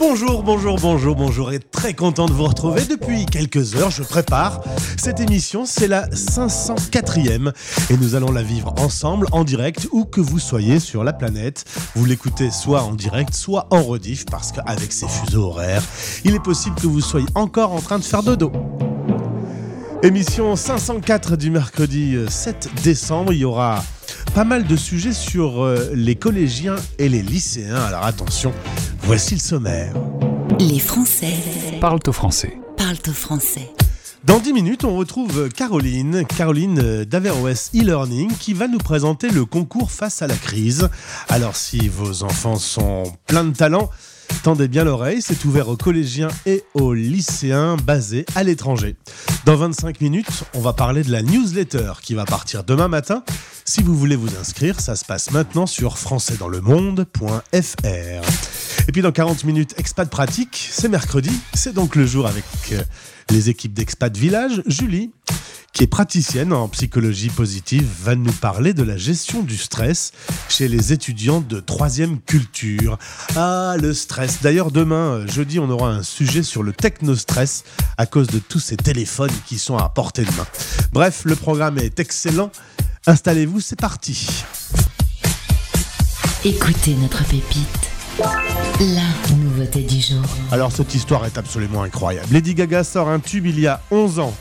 Bonjour, bonjour, bonjour, bonjour et très content de vous retrouver. Depuis quelques heures, je prépare cette émission, c'est la 504e et nous allons la vivre ensemble en direct où que vous soyez sur la planète. Vous l'écoutez soit en direct, soit en rediff parce qu'avec ces fuseaux horaires, il est possible que vous soyez encore en train de faire dodo. Émission 504 du mercredi 7 décembre, il y aura pas mal de sujets sur euh, les collégiens et les lycéens. Alors attention, voici le sommaire. Les Français Parlent au français. parlent au français. Dans 10 minutes, on retrouve Caroline, Caroline d'Averroès e-learning, qui va nous présenter le concours face à la crise. Alors si vos enfants sont pleins de talent, tendez bien l'oreille, c'est ouvert aux collégiens et aux lycéens basés à l'étranger. Dans 25 minutes, on va parler de la newsletter qui va partir demain matin. Si vous voulez vous inscrire, ça se passe maintenant sur françaisdanslemonde.fr. Et puis dans 40 minutes, Expat Pratique, c'est mercredi, c'est donc le jour avec euh, les équipes d'Expat Village. Julie, qui est praticienne en psychologie positive, va nous parler de la gestion du stress chez les étudiants de troisième culture. Ah, le stress. D'ailleurs, demain, euh, jeudi, on aura un sujet sur le technostress à cause de tous ces téléphones qui sont à portée de main. Bref, le programme est excellent. Installez-vous, c'est parti. Écoutez notre pépite. La Alors cette histoire est absolument incroyable. Lady Gaga sort un tube il y a 11 ans.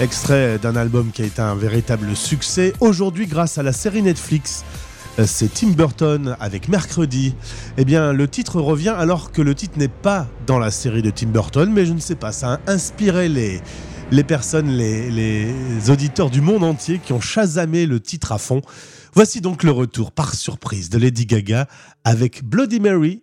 Extrait d'un album qui a été un véritable succès. Aujourd'hui, grâce à la série Netflix, euh, c'est Tim Burton avec Mercredi. Eh bien, le titre revient alors que le titre n'est pas dans la série de Tim Burton, mais je ne sais pas, ça a inspiré les, les personnes, les, les auditeurs du monde entier qui ont chasamé le titre à fond. Voici donc le retour par surprise de Lady Gaga avec Bloody Mary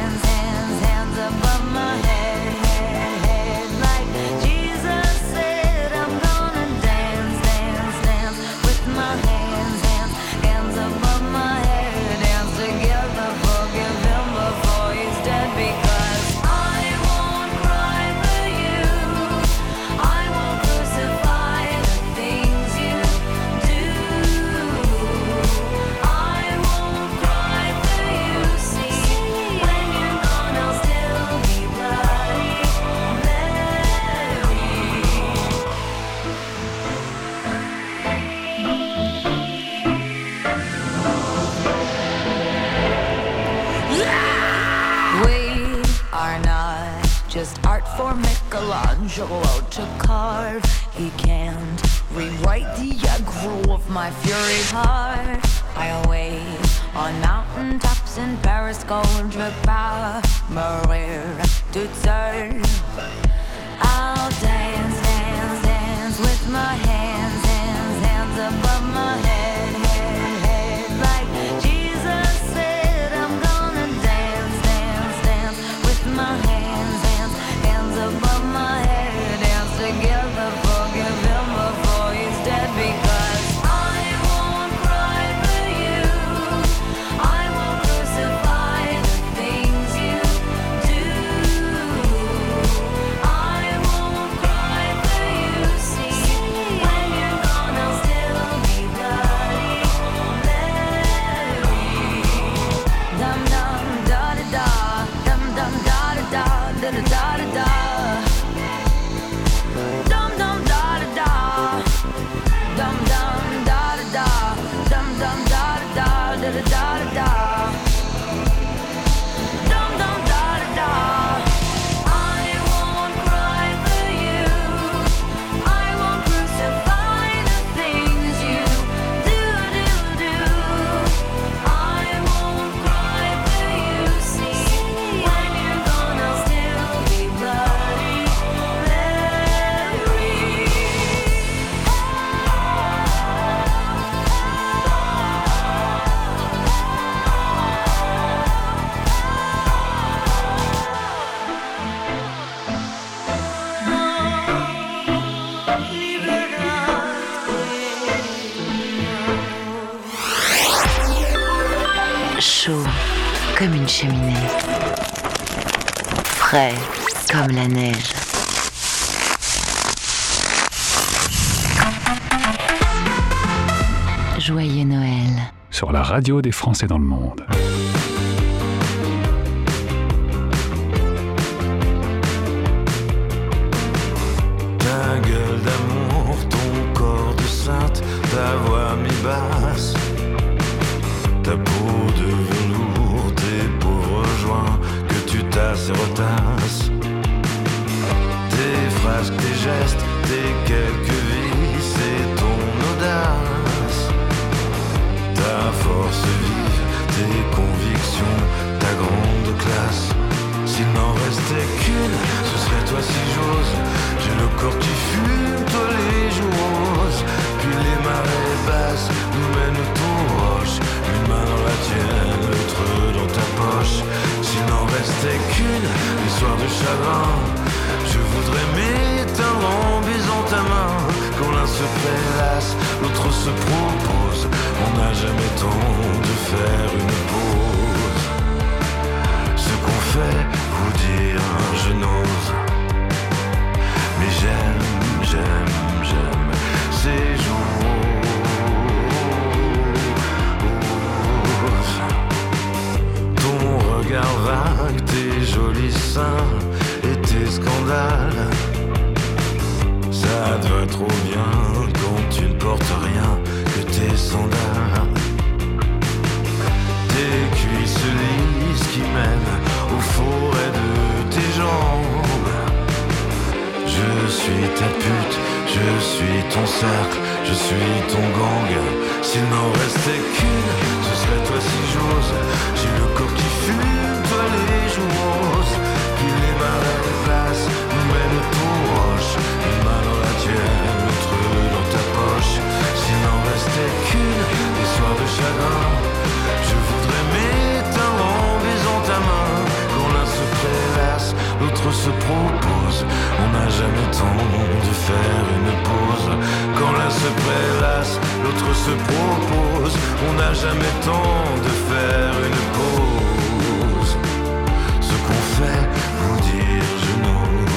Michelangelo to carve. He can't rewrite the aggro of my fury heart. I wait on mountain tops in Paris, gold power, Maria to serve. I'll dance, dance, dance with my hands, hands, hands above my head, Comme la neige. Joyeux Noël. Sur la radio des Français dans le monde. Je voudrais m'éteindre en baisant ta main. Quand l'un se prélasse, l'autre se propose. On n'a jamais temps de faire une pause. Ce qu'on fait, vous dire, je n'ose. Mais j'aime, j'aime, j'aime ces jours. Ton regard vague, tes jolis seins scandales. Ça te va trop bien quand tu ne portes rien que tes sandales. Tes cuisses lisses qui mènent au forêt de tes jambes. Je suis ta pute, je suis ton cercle, je suis ton gang. S'il n'en restait qu'une, ce serait toi si j'ose. J'ai le corps qui fume, toi les joues restait qu'une, des soirs de chagrin. Je voudrais m'éteindre en baisant ta main. Quand l'un se prélasse, l'autre se propose. On n'a jamais temps de faire une pause. Quand l'un se prélasse, l'autre se propose. On n'a jamais temps de faire une pause. Ce qu'on fait, vous dire, je n'ose.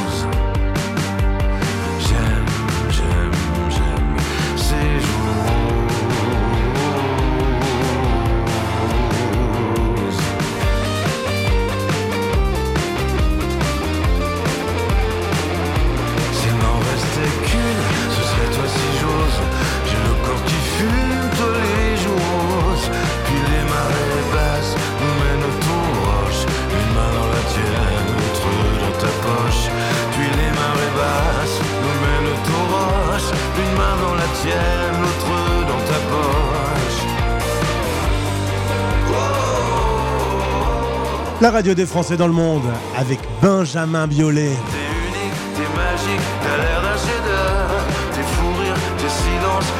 La radio des Français dans le monde avec Benjamin Biolay. T'es unique, t'es magique, t'as l'air d'un chef-d'œuvre. Tes fous rires, tes silences.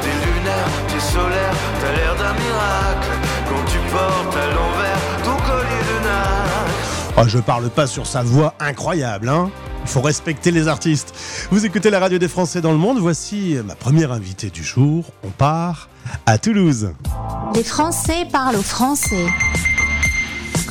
T'es lunaire, t'es solaire, t'as l'air d'un miracle. Quand tu portes à l'envers ton collier de nacre. Oh, je parle pas sur sa voix incroyable, hein Il faut respecter les artistes. Vous écoutez la radio des Français dans le monde. Voici ma première invitée du jour. On part à Toulouse. Les Français parlent aux Français.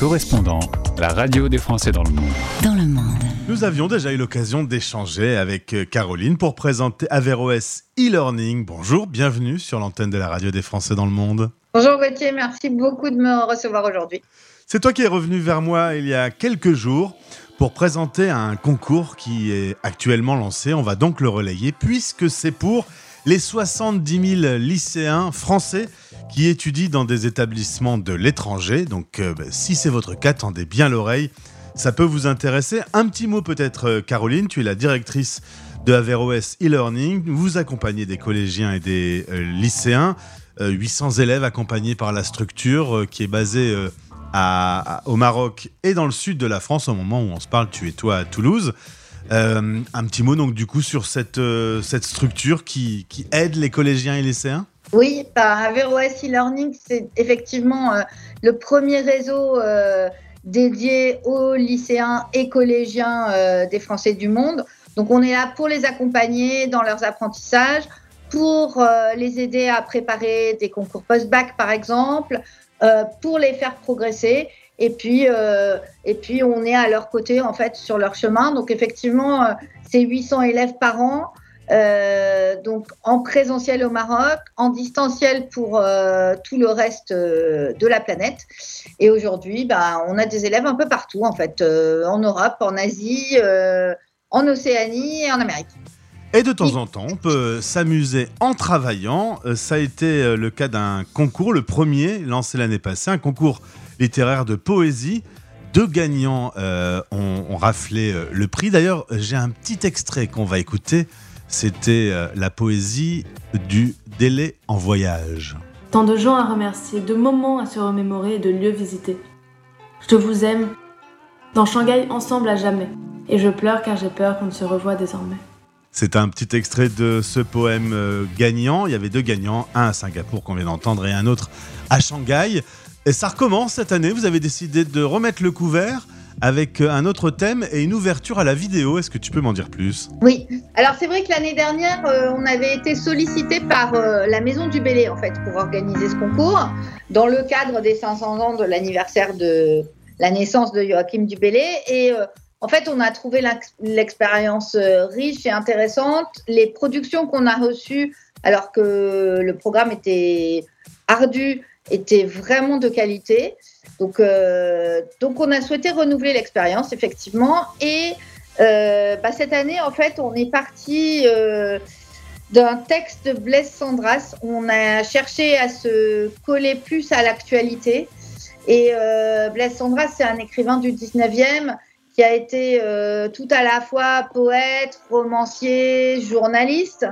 Correspondant, la radio des Français dans le monde. Dans le monde. Nous avions déjà eu l'occasion d'échanger avec euh, Caroline pour présenter Averroès e-learning. Bonjour, bienvenue sur l'antenne de la radio des Français dans le monde. Bonjour Gauthier, merci beaucoup de me recevoir aujourd'hui. C'est toi qui es revenu vers moi il y a quelques jours pour présenter un concours qui est actuellement lancé. On va donc le relayer puisque c'est pour les 70 000 lycéens français qui étudient dans des établissements de l'étranger. Donc euh, bah, si c'est votre cas, tendez bien l'oreille. Ça peut vous intéresser. Un petit mot peut-être, euh, Caroline, tu es la directrice de Averroès e-learning. Vous accompagnez des collégiens et des euh, lycéens. Euh, 800 élèves accompagnés par la structure qui est basée au Maroc et dans le sud de la France. Au moment où on se parle, tu es toi à Toulouse. Un petit mot donc du coup sur cette, structure qui, qui aide les collégiens et lycéens? Oui, bah, Averroès e-learning, c'est effectivement euh, le premier réseau euh, dédié aux lycéens et collégiens euh, des Français du monde. Donc on est là pour les accompagner dans leurs apprentissages, pour euh, les aider à préparer des concours post-bac, par exemple, euh, pour les faire progresser. Et puis, euh, et puis, on est à leur côté, en fait, sur leur chemin. Donc, effectivement, c'est 800 élèves par an. Euh, donc en présentiel au Maroc, en distanciel pour euh, tout le reste euh, de la planète. Et aujourd'hui, bah, on a des élèves un peu partout, en fait, en Europe, en Asie, en Océanie et en Amérique. Et de temps en temps, on peut s'amuser en travaillant. Ça a été le cas d'un concours, le premier lancé l'année passée, un concours littéraire de poésie. Deux gagnants ont, ont raflé le prix. D'ailleurs, j'ai un petit extrait qu'on va écouter. C'était euh, la poésie du délai en voyage. Tant de gens à remercier, de moments à se remémorer et de lieux visités. Je vous aime. Dans Shanghai, ensemble à jamais. Et je pleure car j'ai peur qu'on ne se revoie désormais. C'est un petit extrait de ce poème euh, gagnant. Il y avait deux gagnants, un à Singapour qu'on vient d'entendre et un autre à Shanghai. Et ça recommence cette année. Vous avez décidé de remettre le couvert avec euh, un autre thème et une ouverture à la vidéo. Est-ce que tu peux m'en dire plus? Oui, alors c'est vrai que l'année dernière, euh, on avait été sollicité par euh, la Maison du Bélé en fait pour organiser ce concours dans le cadre des 500 ans de l'anniversaire de la naissance de Joachim du Bellay. Et en fait, on a trouvé l'ex- l'expérience riche et intéressante. Les productions qu'on a reçues, alors que le programme était ardu, étaient vraiment de qualité. Donc, euh, donc on a souhaité renouveler l'expérience, effectivement. Et euh, bah, cette année, en fait, on est parti euh, d'un texte de Blaise Sandras. On a cherché à se coller plus à l'actualité. Et Blaise Sandras, c'est un écrivain du 19e qui a été tout à la fois poète, romancier, journaliste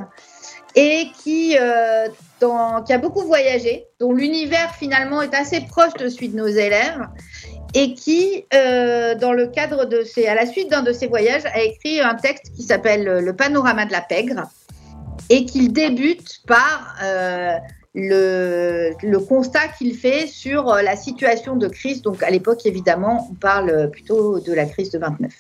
et qui, euh, dans- qui a beaucoup voyagé, dont l'univers finalement est assez proche de celui de nos élèves et qui, euh, dans le cadre de ses, à la suite d'un de ses voyages, a écrit un texte qui s'appelle Le panorama de la pègre et qu'il débute par euh, le, le constat qu'il fait sur euh, la situation de crise. Donc à l'époque, évidemment, on parle plutôt de la crise de 29.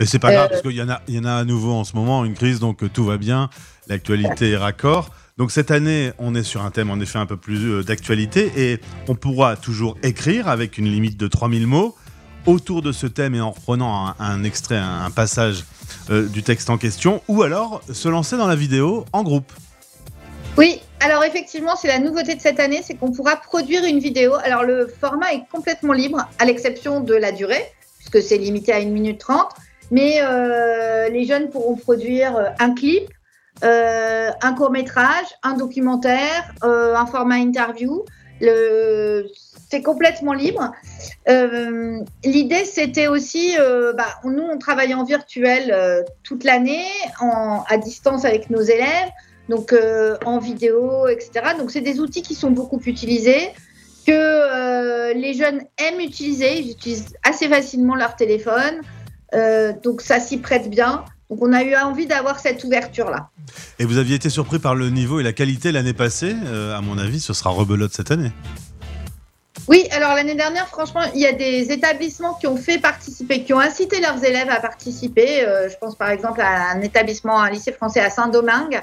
Et c'est pas grave, Euh, parce qu'il y, en a- il y en a à nouveau en ce moment, une crise, donc euh, tout va bien, l'actualité est raccord. Donc cette année, on est sur un thème en effet un peu plus euh, d'actualité et on pourra toujours écrire avec une limite de 3000 mots autour de ce thème et en reprenant un, extrait, un, passage euh, du texte en question, ou alors se lancer dans la vidéo en groupe. Oui, alors effectivement, c'est la nouveauté de cette année, c'est qu'on pourra produire une vidéo. Alors le format est complètement libre, à l'exception de la durée, puisque c'est limité à 1 minute 30. Mais euh, les jeunes pourront produire un clip, euh, un court métrage, un documentaire, euh, un format interview. C'est complètement libre. Euh, L'idée, c'était aussi, bah, nous, on travaille en virtuel toute l'année, à distance avec nos élèves donc en vidéo, etc. Donc c'est des outils qui sont beaucoup utilisés, que les jeunes aiment utiliser, ils utilisent assez facilement leur téléphone, donc ça s'y prête bien. Donc on a eu envie d'avoir cette ouverture-là. Et vous aviez été surpris par le niveau et la qualité l'année passée. Euh, à mon avis, ce sera rebelote cette année. Oui, alors l'année dernière, franchement, il y a des établissements qui ont fait participer, qui ont incité leurs élèves à participer. Euh, je pense par exemple à un établissement, un lycée français à Saint-Domingue,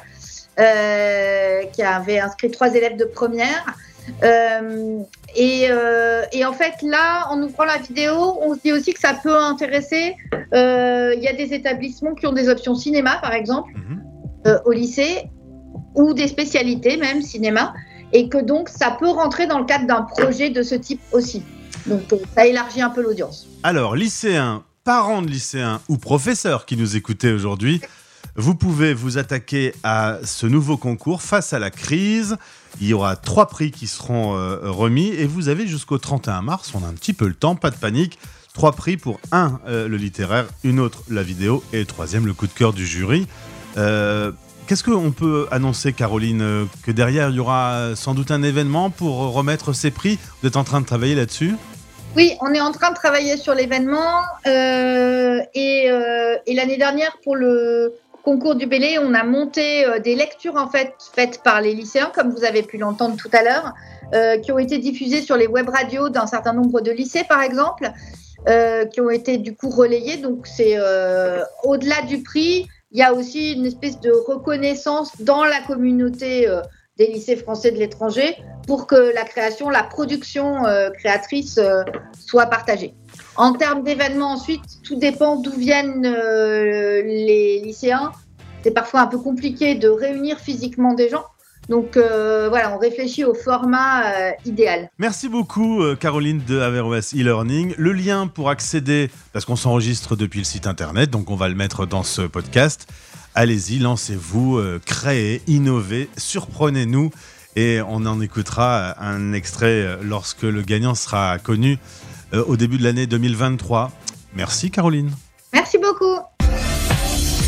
euh, qui avait inscrit trois élèves de première. Euh, et, euh, et en fait, là, en ouvrant la vidéo, on se dit aussi que ça peut intéresser. euh, Il y a des établissements qui ont des options cinéma, par exemple, Mhm. au lycée, ou des spécialités, même cinéma, et que donc ça peut rentrer dans le cadre d'un projet de ce type aussi. Donc ça élargit un peu l'audience. Alors, lycéens, parents de lycéens ou professeurs qui nous écoutez aujourd'hui, vous pouvez vous attaquer à ce nouveau concours face à la crise. Il y aura trois prix qui seront euh, remis et vous avez jusqu'au 31 mars, on a un petit peu le temps, pas de panique. Trois prix pour un, euh, le littéraire, une autre, la vidéo et le troisième, le coup de cœur du jury. Euh, Qu'est-ce qu'on peut annoncer, Caroline? Que derrière, il y aura sans doute un événement pour remettre ces prix? Vous êtes en train de travailler là-dessus? Oui, on est en train de travailler sur l'événement et l'année dernière pour le concours du Bélé, on a monté euh, des lectures en fait faites par les lycéens, comme vous avez pu l'entendre tout à l'heure, euh, qui ont été diffusées sur les web radios d'un certain nombre de lycées, par exemple, euh, qui ont été du coup relayées. Donc c'est au-delà du prix, il y a aussi une espèce de reconnaissance dans la communauté des lycées français de l'étranger pour que la création, la production créatrice soit partagée. En termes d'événements ensuite, tout dépend d'où viennent euh, les lycéens. C'est parfois un peu compliqué de réunir physiquement des gens. Donc euh, voilà, on réfléchit au format euh, idéal. Merci beaucoup Caroline de Averroès e-learning. Le lien pour accéder, parce qu'on s'enregistre depuis le site internet, donc on va le mettre dans ce podcast. Allez-y, lancez-vous, créez, innovez, surprenez-nous et on en écoutera un extrait lorsque le gagnant sera connu au début de l'année 2023. Merci Caroline. Merci beaucoup.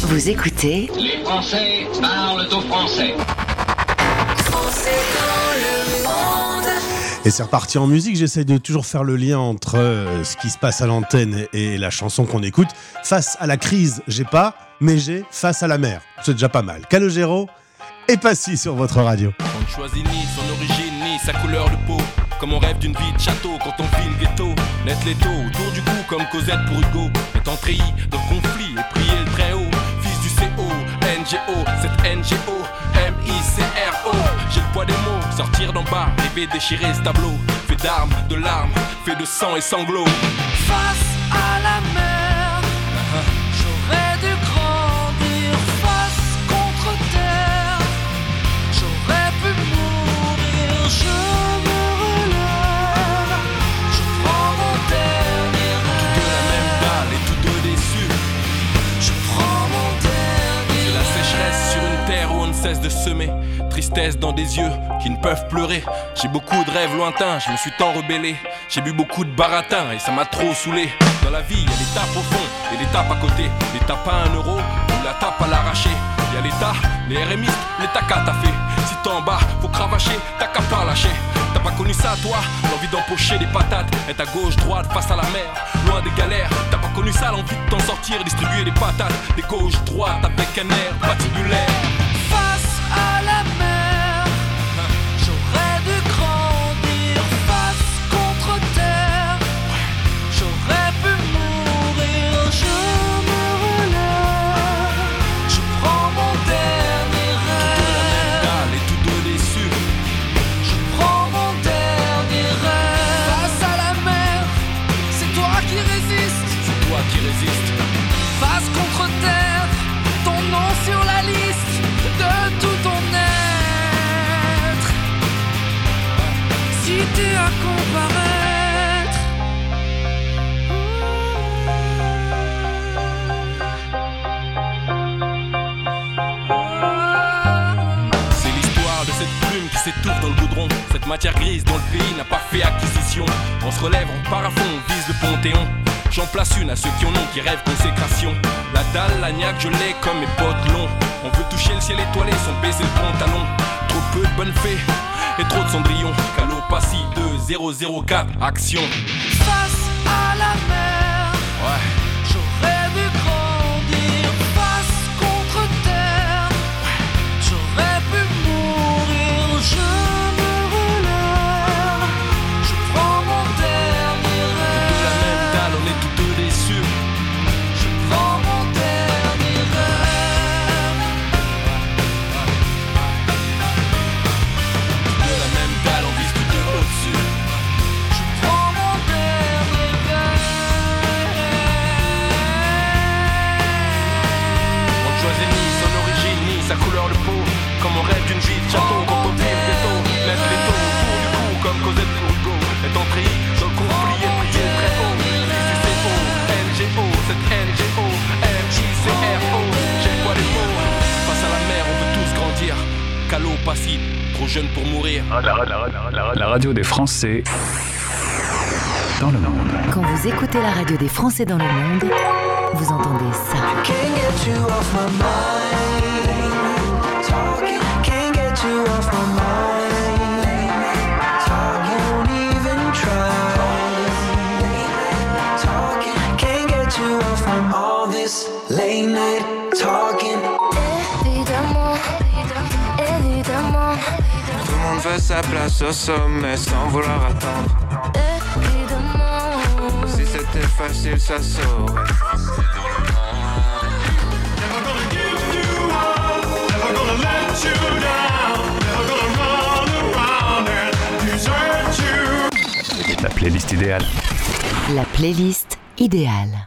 Vous écoutez Les Français parlent au français. Et c'est reparti en musique. J'essaye de toujours faire le lien entre euh, ce qui se passe à l'antenne et, et la chanson qu'on écoute. Face à la crise, j'ai pas, mais j'ai face à la mer. C'est déjà pas mal. Calogero et Passy sur votre radio. On ne choisit ni son origine ni sa couleur de peau. Comme on rêve d'une vie de château quand on vit le ghetto. Net l'étau autour du cou comme Cosette pour Hugo. Étant treillis dans le conflit et prier le très haut. Fils du CO, NGO, cette NGO, M-I-C-R-O. J'ai le poids des mots, sortir d'en bas, rêver déchirer ce tableau. Fait d'armes, de larmes, fait de sang et sanglots. Face à la mer, cesse de semer. Tristesse dans des yeux qui ne peuvent pleurer. J'ai beaucoup de rêves lointains, je me suis tant rebellé. J'ai bu beaucoup de baratin et ça m'a trop saoulé. Dans la vie, il y a des tapes au fond et des tapes à côté. Les tapes à un euro ou la tape à l'arraché. Il y a l'État, les RMI, les tacas t'as fait. Si t'es en bas, faut cravacher, t'as qu'à pas lâcher. T'as pas connu ça toi, l'envie d'empocher des patates. Être à gauche, droite, face à la mer, loin des galères. T'as pas connu ça, l'envie de t'en sortir, distribuer des patates. Des gauches, droites, avec un air patibulaire. Matière grise dont le pays n'a pas fait acquisition. On se relève, on part à fond, on vise le panthéon. J'en place une à ceux qui en ont, qui rêvent consécration. La dalle, la niaque, je l'ai comme mes potes longs. On veut toucher le ciel étoilé sans baiser le pantalon. Trop peu de bonnes fées et trop de cendrillons. Calopassi 2004, action. La radio des Français dans le monde. Quand vous écoutez la radio des Français dans le monde, vous entendez ça. Can't get you sa place au sommet sans vouloir attendre. Si c'était facile, ça La playlist idéale. La playlist idéale.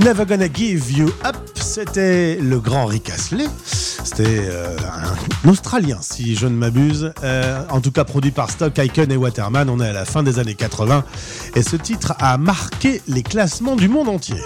Never Gonna Give You Up, c'était le grand Rick Astley. C'était euh, un Australien, si je ne m'abuse. Euh, en tout cas, produit par Stock, Icon et Waterman. On est à la fin des années 80. Et ce titre a marqué les classements du monde entier.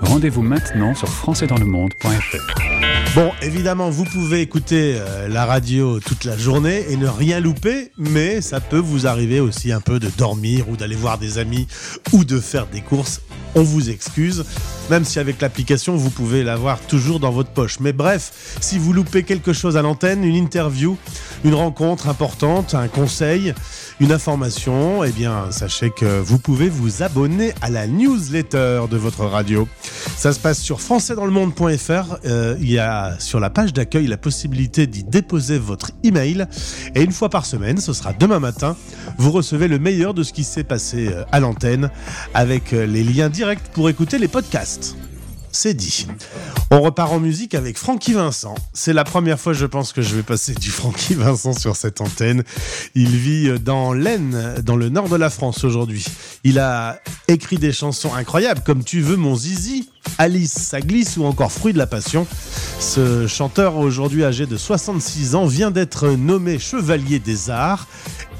Rendez-vous maintenant sur françaisdanslemonde.fr. Bon, évidemment, vous pouvez écouter euh, la radio toute la journée et ne rien louper, mais ça peut vous arriver aussi un peu de dormir ou d'aller voir des amis ou de faire des courses. On vous excuse, même si avec l'application, vous pouvez l'avoir toujours dans votre poche. Mais bref, si vous loupez quelque chose à l'antenne, une interview, une rencontre importante, un conseil, une information, eh bien, sachez que vous pouvez vous abonner à la newsletter de votre radio. Ça se passe sur françaisdanslemonde.fr. y a sur la page d'accueil la possibilité d'y déposer votre email. Et une fois par semaine, ce sera demain matin, vous recevez le meilleur de ce qui s'est passé euh, à l'antenne avec euh, les liens directs pour écouter les podcasts. C'est dit. On repart en musique avec Francky Vincent. C'est la première fois, je pense, que je vais passer du Francky Vincent sur cette antenne. Il vit dans l'Aisne, dans le nord de la France aujourd'hui. Il a écrit des chansons incroyables comme Tu veux mon zizi, Alice, ça glisse ou encore Fruit de la passion. Ce chanteur, aujourd'hui âgé de 66 ans, vient d'être nommé chevalier des arts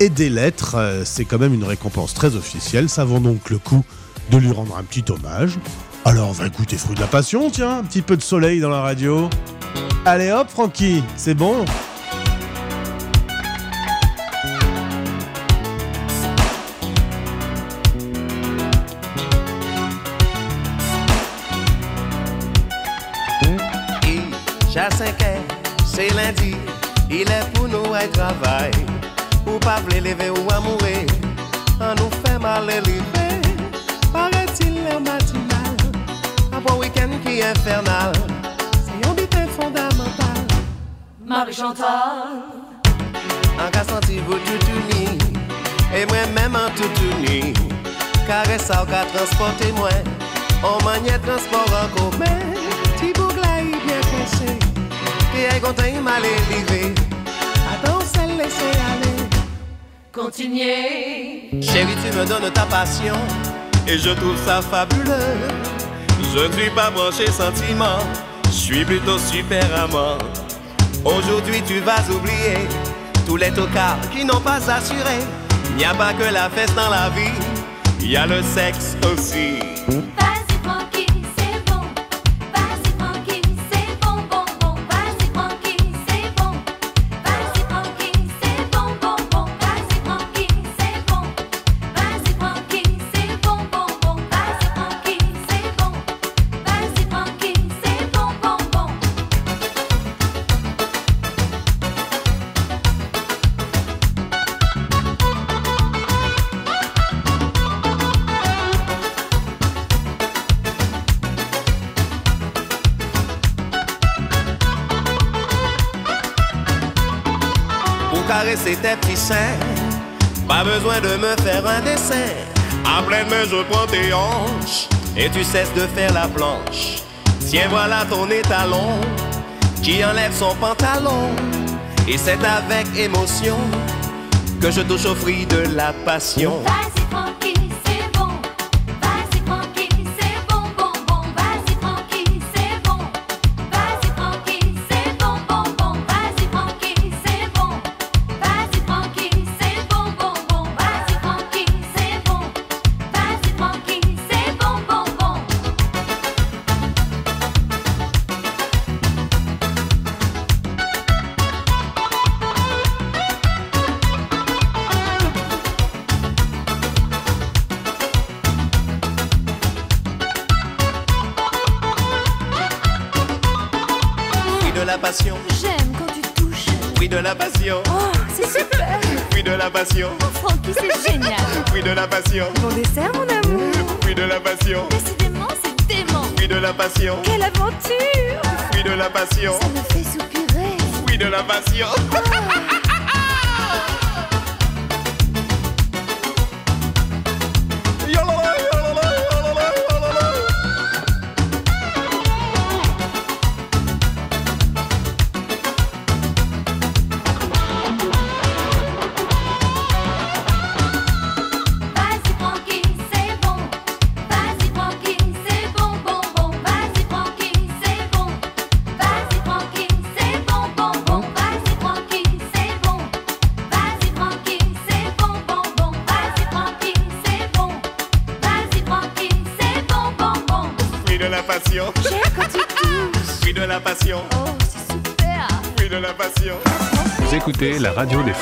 et des lettres. Euh, C'est quand même une récompense très officielle. Ça vaut donc le coup de lui rendre un petit hommage. Alors, va écouter Fruit de la passion, tiens, un petit peu de soleil dans la radio. Allez hop, Francky, c'est bon J'ai 5 ans, c'est lundi, il est pour nous à travail. Ou pas lever ou à on nous fait mal élevé. Infernal. C'est un but fondamental. Marie-Chantal, En cas senti vous tout uni, et moi-même en tout uni. Caresse ça, qu'a transporté moi, on maniait transport en commun. Ti bougla y bien caché, qui est content il m'a. Attends, c'est laisser aller. continuez. Chérie, tu me donnes ta passion et je trouve ça fabuleux. Je ne suis pas branché sentiment, je suis plutôt super amant. Aujourd'hui, tu vas oublier tous les tocards qui n'ont pas assuré. Il n'y a pas que la fesse dans la vie, il y a le sexe aussi. Tes petits seins, pas besoin de me faire un dessin. À pleine main, je prends tes hanches et tu cesses de faire la planche. Tiens, voilà ton étalon qui enlève son pantalon. Et c'est avec émotion que je touche au fruit de la passion.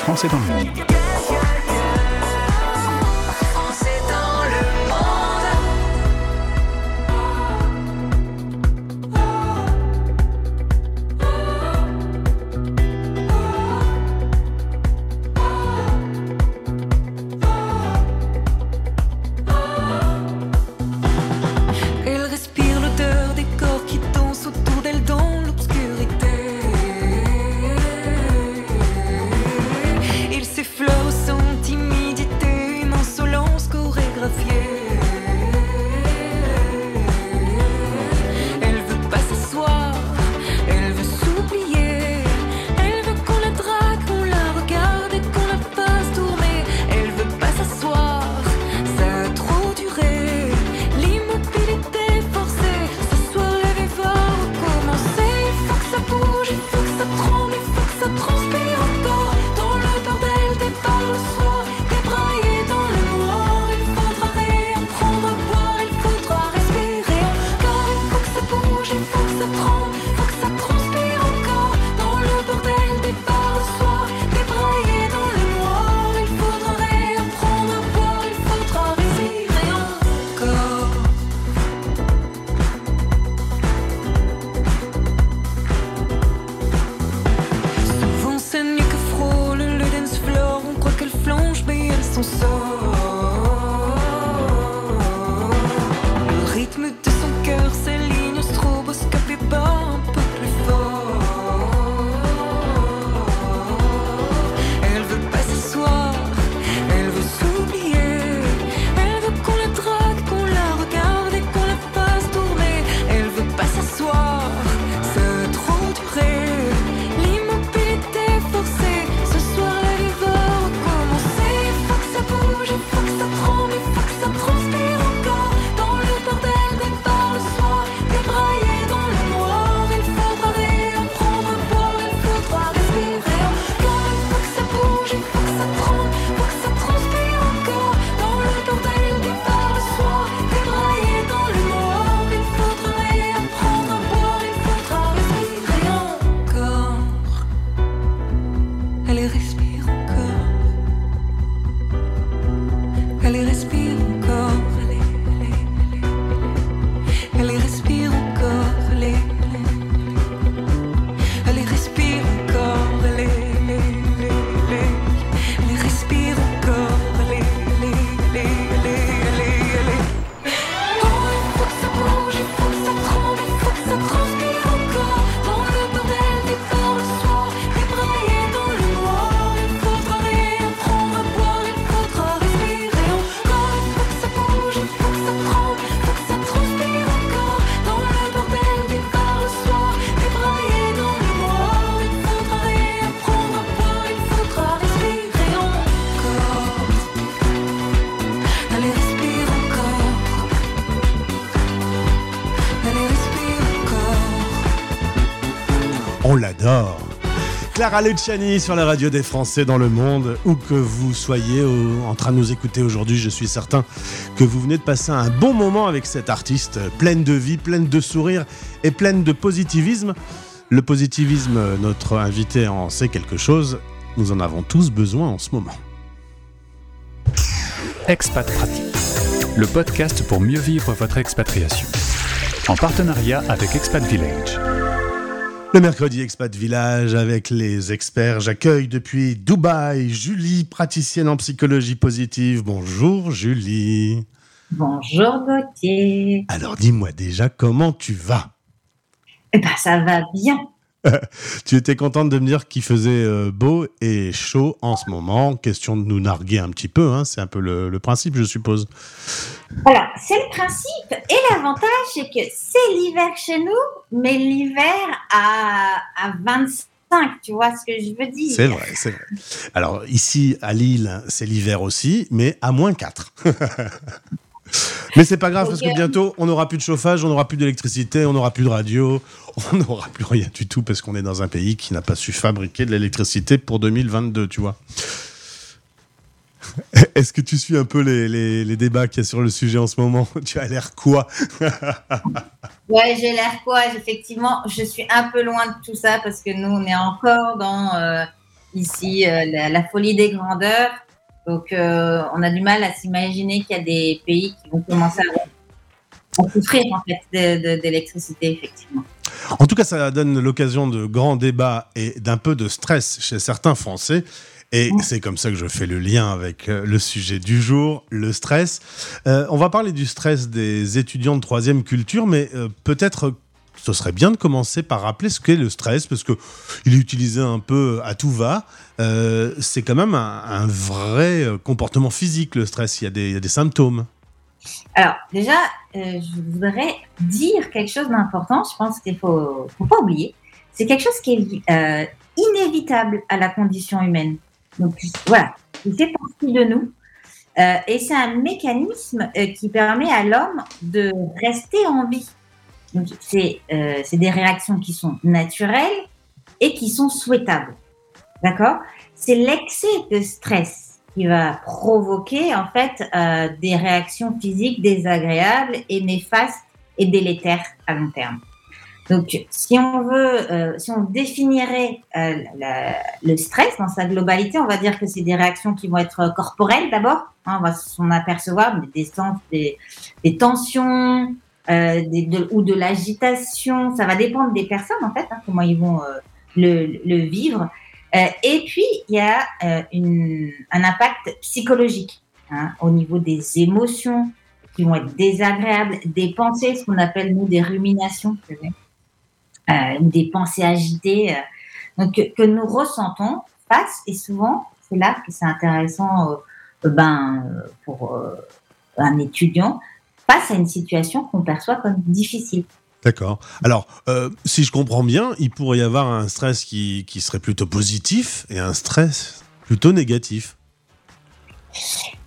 Français dans le monde. Everyone Clara Luciani sur la radio des Français dans le monde, où que vous soyez au- en train de nous écouter aujourd'hui, je suis certain que vous venez de passer un bon moment avec cette artiste euh, pleine de vie, pleine de sourire et pleine de positivisme. Le positivisme, euh, notre invité en sait quelque chose, nous en avons tous besoin en ce moment. Expat Pratique, le podcast pour mieux vivre votre expatriation. En partenariat avec Expat Village. Le mercredi Expat Village avec les experts, j'accueille depuis Dubaï Julie, praticienne en psychologie positive. Bonjour Julie. Bonjour Gauthier. Alors dis-moi déjà comment tu vas? Eh ben ça va bien. Tu étais contente de me dire qu'il faisait euh, beau et chaud en ce moment. Question de nous narguer un petit peu, hein, c'est un peu le, le principe, je suppose. Alors, c'est le principe. Et l'avantage, c'est que c'est l'hiver chez nous, mais l'hiver à, à 25, tu vois ce que je veux dire? C'est vrai, c'est vrai. Alors ici à Lille, c'est l'hiver aussi, mais à moins 4. mais c'est pas grave parce que bientôt on n'aura plus de chauffage, on n'aura plus d'électricité, on n'aura plus de radio, on n'aura plus rien du tout parce qu'on est dans un pays qui n'a pas su fabriquer de l'électricité pour 2022, tu vois. Est-ce que tu suis un peu les, les- les débats qu'il y a sur le sujet en ce moment? Tu as l'air quoi? Ouais, j'ai l'air quoi Effectivement, je suis un peu loin de tout ça parce que nous, on est encore dans euh, ici euh, la, la folie des grandeurs. Donc, euh, on a du mal à s'imaginer qu'il y a des pays qui vont commencer à, à souffrir en fait d'électricité, effectivement. En tout cas, ça donne l'occasion de grands débats et d'un peu de stress chez certains Français. Et c'est comme ça que je fais le lien avec euh, le sujet du jour, le stress. Euh, on va parler du stress des étudiants de troisième culture, mais euh, peut-être ce serait bien de commencer par rappeler ce qu'est le stress, parce que il est utilisé un peu à tout va. Euh, c'est quand même un, vrai euh, comportement physique, le stress. Il y a des, symptômes. Alors, déjà, euh, je voudrais dire quelque chose d'important. Je pense qu'il faut, faut pas oublier. C'est quelque chose qui est inévitable à la condition humaine. Donc, voilà, il fait partie de nous. Et c'est un mécanisme qui permet à l'homme de rester en vie. Donc, c'est euh, c'est des réactions qui sont naturelles et qui sont souhaitables. D'accord? C'est l'excès de stress qui va provoquer en fait euh, des réactions physiques désagréables et néfastes et délétères à long terme. Donc, si on veut, euh, si on définirait le stress dans sa globalité, on va dire que c'est des réactions qui vont être corporelles d'abord. Hein, on va s'en apercevoir des, des, des tensions euh, ou de l'agitation. Ça va dépendre des personnes en fait, hein, comment ils vont euh, le, vivre. Euh, et puis, il y a euh, un impact psychologique hein, au niveau des émotions qui vont être désagréables, des pensées, ce qu'on appelle nous des ruminations, des pensées agitées, donc que, que nous ressentons face. Et souvent, c'est là que c'est intéressant, ben, pour un étudiant, face à une situation qu'on perçoit comme difficile. D'accord. Alors, euh, si je comprends bien, il pourrait y avoir un stress qui, qui serait plutôt positif et un stress plutôt négatif.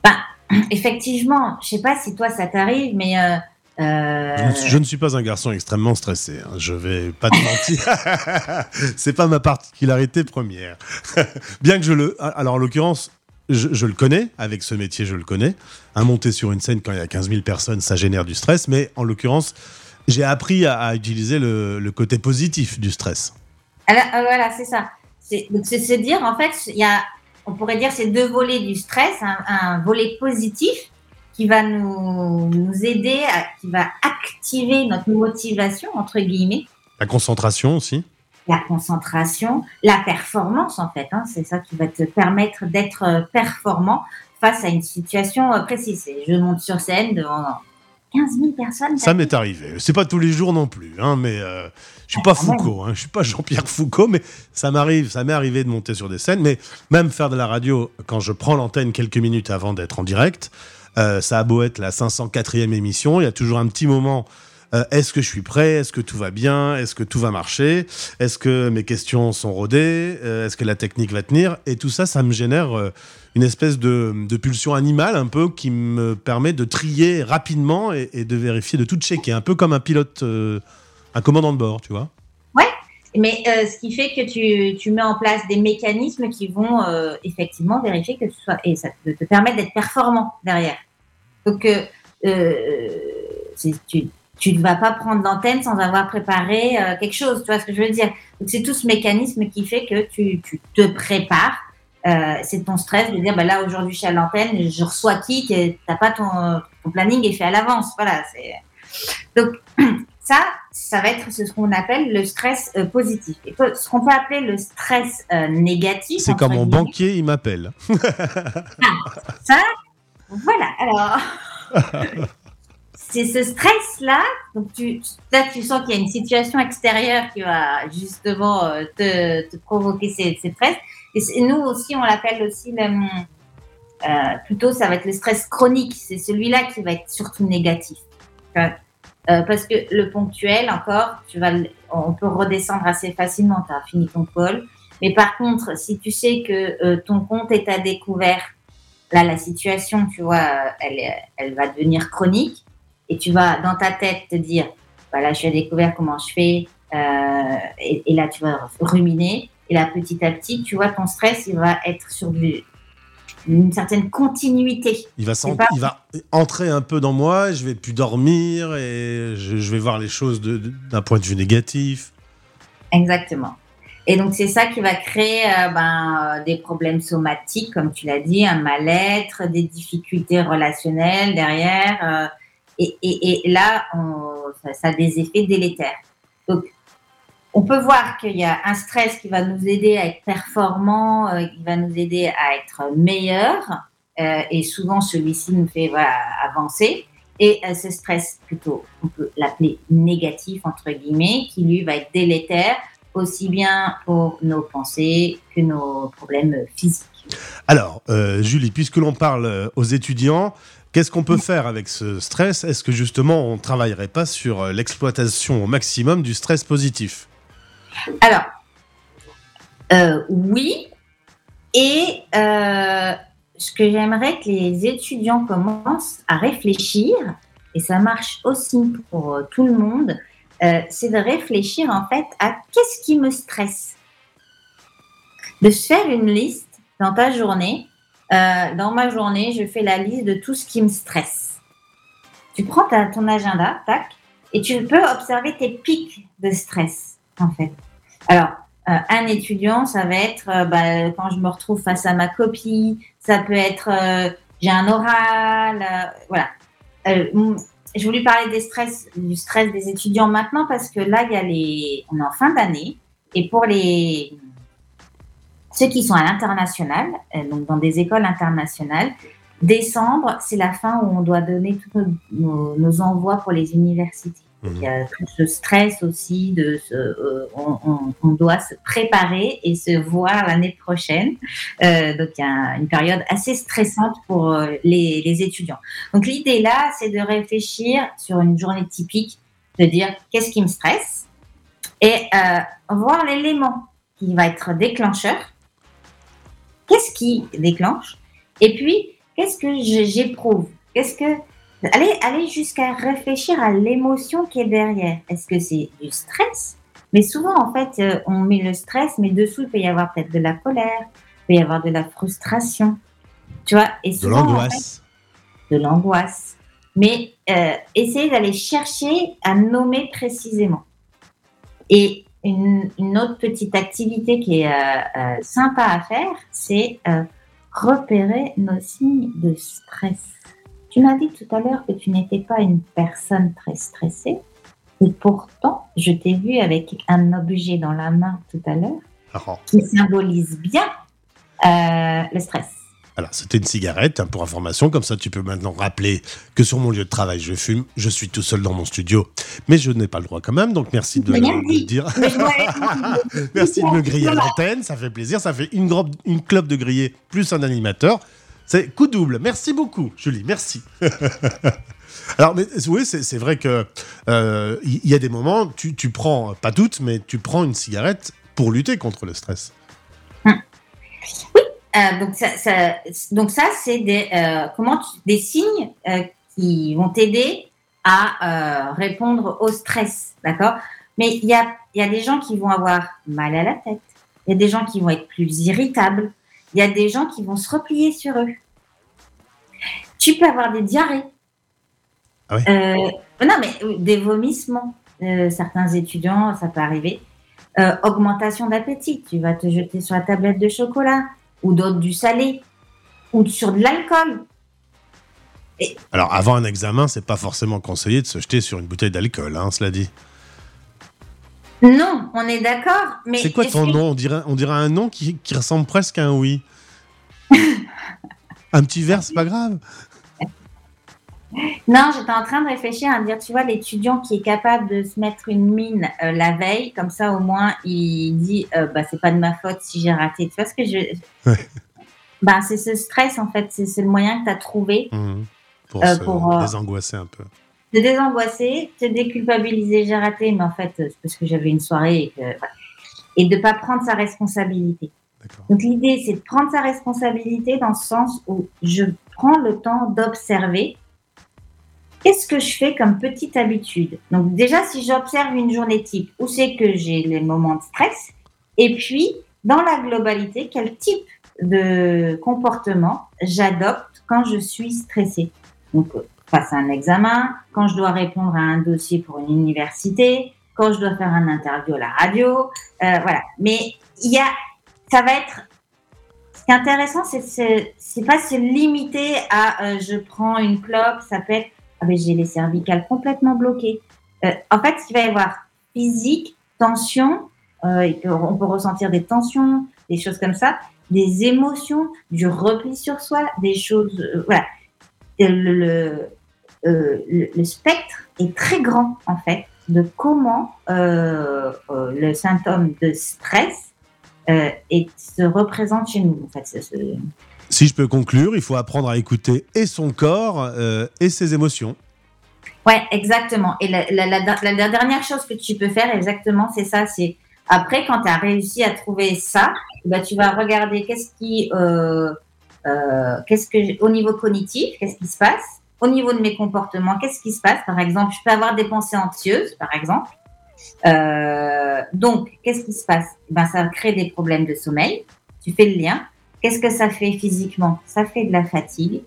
Ben, effectivement, je sais pas si toi ça t'arrive, mais euh, euh, Je, ne, je ne suis pas un garçon extrêmement stressé. hein. Je vais pas te mentir. C'est pas ma particularité première. Bien que je le. Alors, en l'occurrence, je, je le connais. Avec ce métier, je le connais. Un monter sur une scène quand il y a 15 000 personnes, ça génère du stress. Mais en l'occurrence, j'ai appris à, à utiliser le, le côté positif du stress. Alors, euh, voilà, c'est ça. C'est se dire, en fait, il y a, on pourrait dire, c'est deux volets du stress. Un, un volet positif qui va nous, nous aider, à- qui va activer notre motivation, entre guillemets, La concentration aussi. La concentration, la performance, en fait. hein. c'est ça qui va te permettre d'être euh, performant face à une situation euh, précise. Je monte sur scène devant 15 000 personnes. Ça m'est arrivé. C'est pas tous les jours non plus, hein, mais euh, je suis pas Foucault, hein, je suis pas Jean-Pierre Foucault, mais ça m'arrive, ça m'est arrivé de monter sur des scènes, mais même faire de la radio quand je prends l'antenne quelques minutes avant d'être en direct, euh, ça a beau être la 504e émission, il y a toujours un petit moment. Euh, Est-ce que je suis prêt? Est-ce que tout va bien? Est-ce que tout va marcher? Est-ce que mes questions sont rodées? Euh, Est-ce que la technique va tenir? Et tout ça, ça me génère euh, une espèce de, pulsion animale un peu qui me permet de trier rapidement et, de vérifier, de tout checker, un peu comme un pilote, un commandant de bord, tu vois. Mais euh, ce qui fait que tu, mets en place des mécanismes qui vont effectivement vérifier que tu sois et ça te, permet d'être performant derrière. Donc tu tu ne vas pas prendre l'antenne sans avoir préparé euh, quelque chose. Tu vois ce que je veux dire? C'est tout ce mécanisme qui fait que tu, tu te prépares. Euh, c'est ton stress de dire bah là aujourd'hui je suis à l'antenne, je reçois qui Tu n'as pas ton, ton planning est fait à l'avance. Voilà. Donc ça, ça va être ce qu'on appelle le stress euh, positif. Et ce qu'on peut appeler le stress négatif. C'est comme mon guillemets. banquier, il m'appelle. Ça, voilà. Alors, c'est ce stress-là. Donc, tu, là, tu sens qu'il y a une situation extérieure qui va justement euh, te, provoquer ces, ces stress. Et nous aussi, on l'appelle aussi le, euh, plutôt, ça va être le stress chronique. C'est celui-là qui va être surtout négatif. Euh, parce que le ponctuel, encore, tu vas, on peut redescendre assez facilement. Tu as fini ton call. Mais par contre, si tu sais que ton compte est à découvert, là, la situation, tu vois, elle, elle va devenir chronique. Et tu vas, dans ta tête, te dire, voilà, je suis à découvert, comment je fais euh, et, et là, tu vas ruminer. Et là, petit à petit, tu vois, ton stress, il va être sur du, une certaine continuité. Il va, pas- il va entrer un peu dans moi, je vais plus dormir et je, je vais voir les choses d'un point de vue négatif. Exactement. Et donc, c'est ça qui va créer euh, ben, euh, des problèmes somatiques, comme tu l'as dit, un mal-être, des difficultés relationnelles derrière. Et, là, ça, a des effets délétères. Donc, on peut voir qu'il y a un stress qui va nous aider à être performant, euh, qui va nous aider à être meilleur. euh, et souvent, celui-ci nous fait avancer. Et euh, ce stress, plutôt, on peut l'appeler négatif, entre guillemets, qui lui va être délétère, aussi bien pour nos pensées que nos problèmes physiques. Alors, Julie, puisque l'on parle aux étudiants, qu'est-ce qu'on peut faire avec ce stress? Est-ce que justement on ne travaillerait pas sur euh, l'exploitation au maximum du stress positif? Alors, euh, oui. Et euh, ce que j'aimerais que les étudiants commencent à réfléchir, et ça marche aussi pour tout le monde, c'est de réfléchir en fait à qu'est-ce qui me stresse? De se faire une liste dans ta journée. Euh, dans ma journée, je fais la liste de tout ce qui me stresse. Tu prends ton agenda, tac, et tu peux observer tes pics de stress, en fait. Alors, euh, un étudiant, ça va être euh, bah, quand je me retrouve face à ma copie, ça peut être j'ai un oral, voilà. Je voulais parler des stress, du stress des étudiants maintenant parce que là, il y a les, on est en fin d'année et pour les ceux qui sont à l'international, euh, donc dans des écoles internationales, décembre, c'est la fin où on doit donner tous nos, nos- nos envois pour les universités. Donc, il y a tout ce stress aussi de euh, on, on- on doit se préparer et se voir l'année prochaine. Euh, donc il y a une période assez stressante pour euh, les, les étudiants. Donc l'idée là, c'est de réfléchir sur une journée typique, de dire qu'est-ce qui me stresse et euh, voir l'élément qui va être déclencheur. Qu'est-ce qui déclenche? Et puis qu'est-ce que j'éprouve? Qu'est-ce que Allez, allez jusqu'à réfléchir à l'émotion qui est derrière. Est-ce que c'est du stress? Mais souvent, en fait, euh, on met le stress, mais dessous, il peut y avoir peut-être de la colère, il peut y avoir de la frustration. Tu vois et De en l'angoisse. fait, de l'angoisse. Mais euh, essayez d'aller chercher à nommer précisément. Et une, une autre petite activité qui est euh, euh, sympa à faire, c'est euh, repérer nos signes de stress. Tu m'as dit tout à l'heure que tu n'étais pas une personne très stressée. Et pourtant, je t'ai vu avec un objet dans la main tout à l'heure Alors, qui symbolise bien euh, le stress. Alors, c'était une cigarette, hein, pour information, comme ça tu peux maintenant rappeler que sur mon lieu de travail je fume, je suis tout seul dans mon studio, mais je n'ai pas le droit quand même, donc merci de, le dire. Merci de me griller à Voilà. l'antenne, ça fait plaisir. Ça fait une, grobe- une clope de grillé plus un animateur. C'est coup double. Merci beaucoup, Julie. Merci. Alors, mais, oui, c'est vrai que euh, il y, y a des moments, tu, tu prends, pas toutes, mais tu prends une cigarette pour lutter contre le stress. Euh, donc ça, ça- donc ça c'est des euh, comment tu- des signes euh, qui vont t'aider à répondre au stress, d'accord? Mais il y a, il y a des gens qui vont avoir mal à la tête. Il y a des gens qui vont être plus irritables. Il y a des gens qui vont se replier sur eux. Tu peux avoir des diarrhées. Ah non, mais des vomissements. Certains étudiants, ça peut arriver. Augmentation d'appétit. Tu vas te jeter sur la tablette de chocolat ou d'autres du salé ou sur de l'alcool. Alors, avant un examen, c'est pas forcément conseillé de se jeter sur une bouteille d'alcool, hein, cela dit. Non, on est d'accord. Mais C'est quoi ton que- nom? On dirait, on dirait un nom qui, qui ressemble presque à un oui. un petit verre, c'est pas grave? Non, j'étais en train de réfléchir à me dire, tu vois, l'étudiant qui est capable de se mettre une mine euh, la veille, comme ça au moins il dit, euh, bah c'est pas de ma faute si j'ai raté. Tu vois ce que je. Ouais. Bah, c'est ce stress en fait, c'est le moyen que tu as trouvé Mhm. Pour Euh, se pour, euh, désangoisser un peu. de désangoisser, te déculpabiliser, j'ai raté, mais en fait, c'est parce que j'avais une soirée et que. Et de pas prendre sa responsabilité. Donc l'idée, c'est de prendre sa responsabilité dans le sens où je prends le temps d'observer qu'est-ce que je fais comme petite habitude? Donc déjà, si j'observe une journée type, où c'est que j'ai les moments de stress, et puis dans la globalité, quel type de comportement j'adopte quand je suis stressée? Donc euh, face à un examen, quand je dois répondre à un dossier pour une université, quand je dois faire un interview à la radio, euh, voilà. Mais il y a, ça va être ce qui est intéressant, c'est c'est pas se limiter à euh, je prends une clope, ça peut être ah j'ai les cervicales complètement bloquées. Euh, en fait, il va y avoir physique, tension, euh, on peut ressentir des tensions, des choses comme ça, des émotions, du repli sur soi, des choses, euh, voilà. Le, le, spectre est très grand en fait de comment le symptôme de stress euh, et se représente chez nous. En fait, Si je peux conclure, il faut apprendre à écouter et son corps euh, et ses émotions. Ouais, exactement. Et la, la- la- la- la dernière chose que tu peux faire, exactement, c'est ça. C'est après, quand tu as réussi à trouver ça, bah, tu vas regarder qu'est-ce qui, euh, qu'est-ce que, au niveau cognitif, qu'est-ce qui se passe, au niveau de mes comportements, qu'est-ce qui se passe. Par exemple, je peux avoir des pensées anxieuses, par exemple. Euh, donc, qu'est-ce qui se passe? Ben, Ça crée des problèmes de sommeil. Tu fais le lien. Qu'est-ce que ça fait physiquement? Ça fait de la fatigue.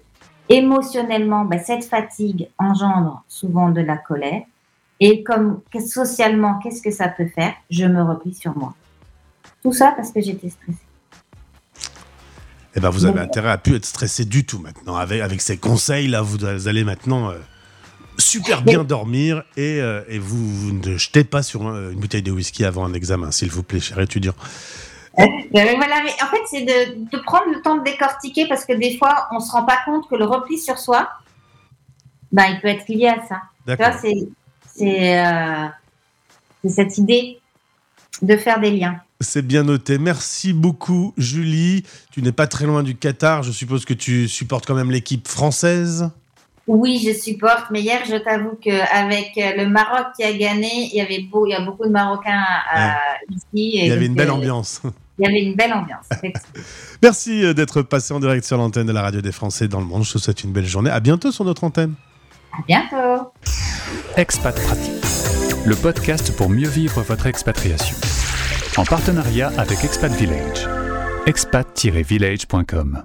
Émotionnellement, ben, cette fatigue engendre souvent de la colère. Et comme socialement, qu'est-ce que ça peut faire? Je me replie sur moi. Tout ça parce que j'étais stressée. Eh ben, vous avez Bon. intérêt à plus être stressé du tout maintenant. Avec, avec ces conseils, là, vous allez maintenant euh, super bien dormir et, euh, et vous, vous ne jetez pas sur euh, une bouteille de whisky avant un examen, s'il vous plaît, cher étudiant. Euh, voilà, mais en fait, c'est de, de prendre le temps de décortiquer parce que des fois, on se rend pas compte que le repli sur soi, ben, il peut être lié à ça. D'accord. euh, c'est cette idée de faire des liens. C'est bien noté. Merci beaucoup, Julie. Tu n'es pas très loin du Qatar. Je suppose que tu supportes quand même l'équipe française. Oui, je supporte, mais hier, je t'avoue qu'avec le Maroc qui a gagné, il y avait beau, il y a beaucoup de Marocains euh, ici. et Il y avait une belle euh, ambiance. Il y avait une belle ambiance. Merci euh, d'être passé en direct sur l'antenne de la radio des Français dans le monde. Je te souhaite une belle journée. À bientôt sur notre antenne. à bientôt. Expat Pratique, le podcast pour mieux vivre votre expatriation. En partenariat avec Expat Village. expat-village.com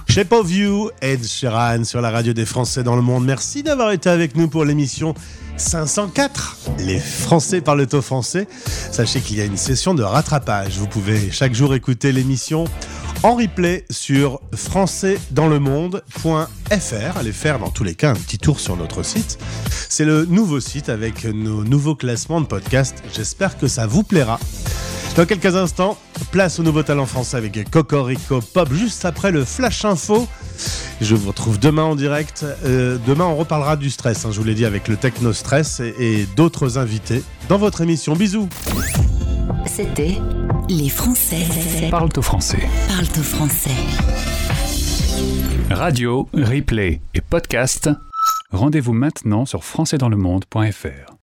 Shape of You, Ed Sheeran sur la radio des Français dans le monde. Merci d'avoir été avec nous pour l'émission 504. Les Français parlent au français. Sachez qu'il y a une session de rattrapage. Vous pouvez chaque jour écouter l'émission en replay sur françaisdanslemonde.fr. Allez faire dans tous les cas un petit tour sur notre site. C'est le nouveau site avec nos nouveaux classements de podcasts. J'espère que ça vous plaira. Dans quelques instants, place au nouveau talent français avec Cocorico Pop juste après le Flash Info. Je vous retrouve demain en direct. Euh, demain, on reparlera du stress, hein, je vous l'ai dit, avec le Techno Stress et, et d'autres invités dans votre émission. Bisous. C'était Les Français Parle au français. parlent au français. Radio, replay et podcast. Rendez-vous maintenant sur françaisdanslemonde.fr.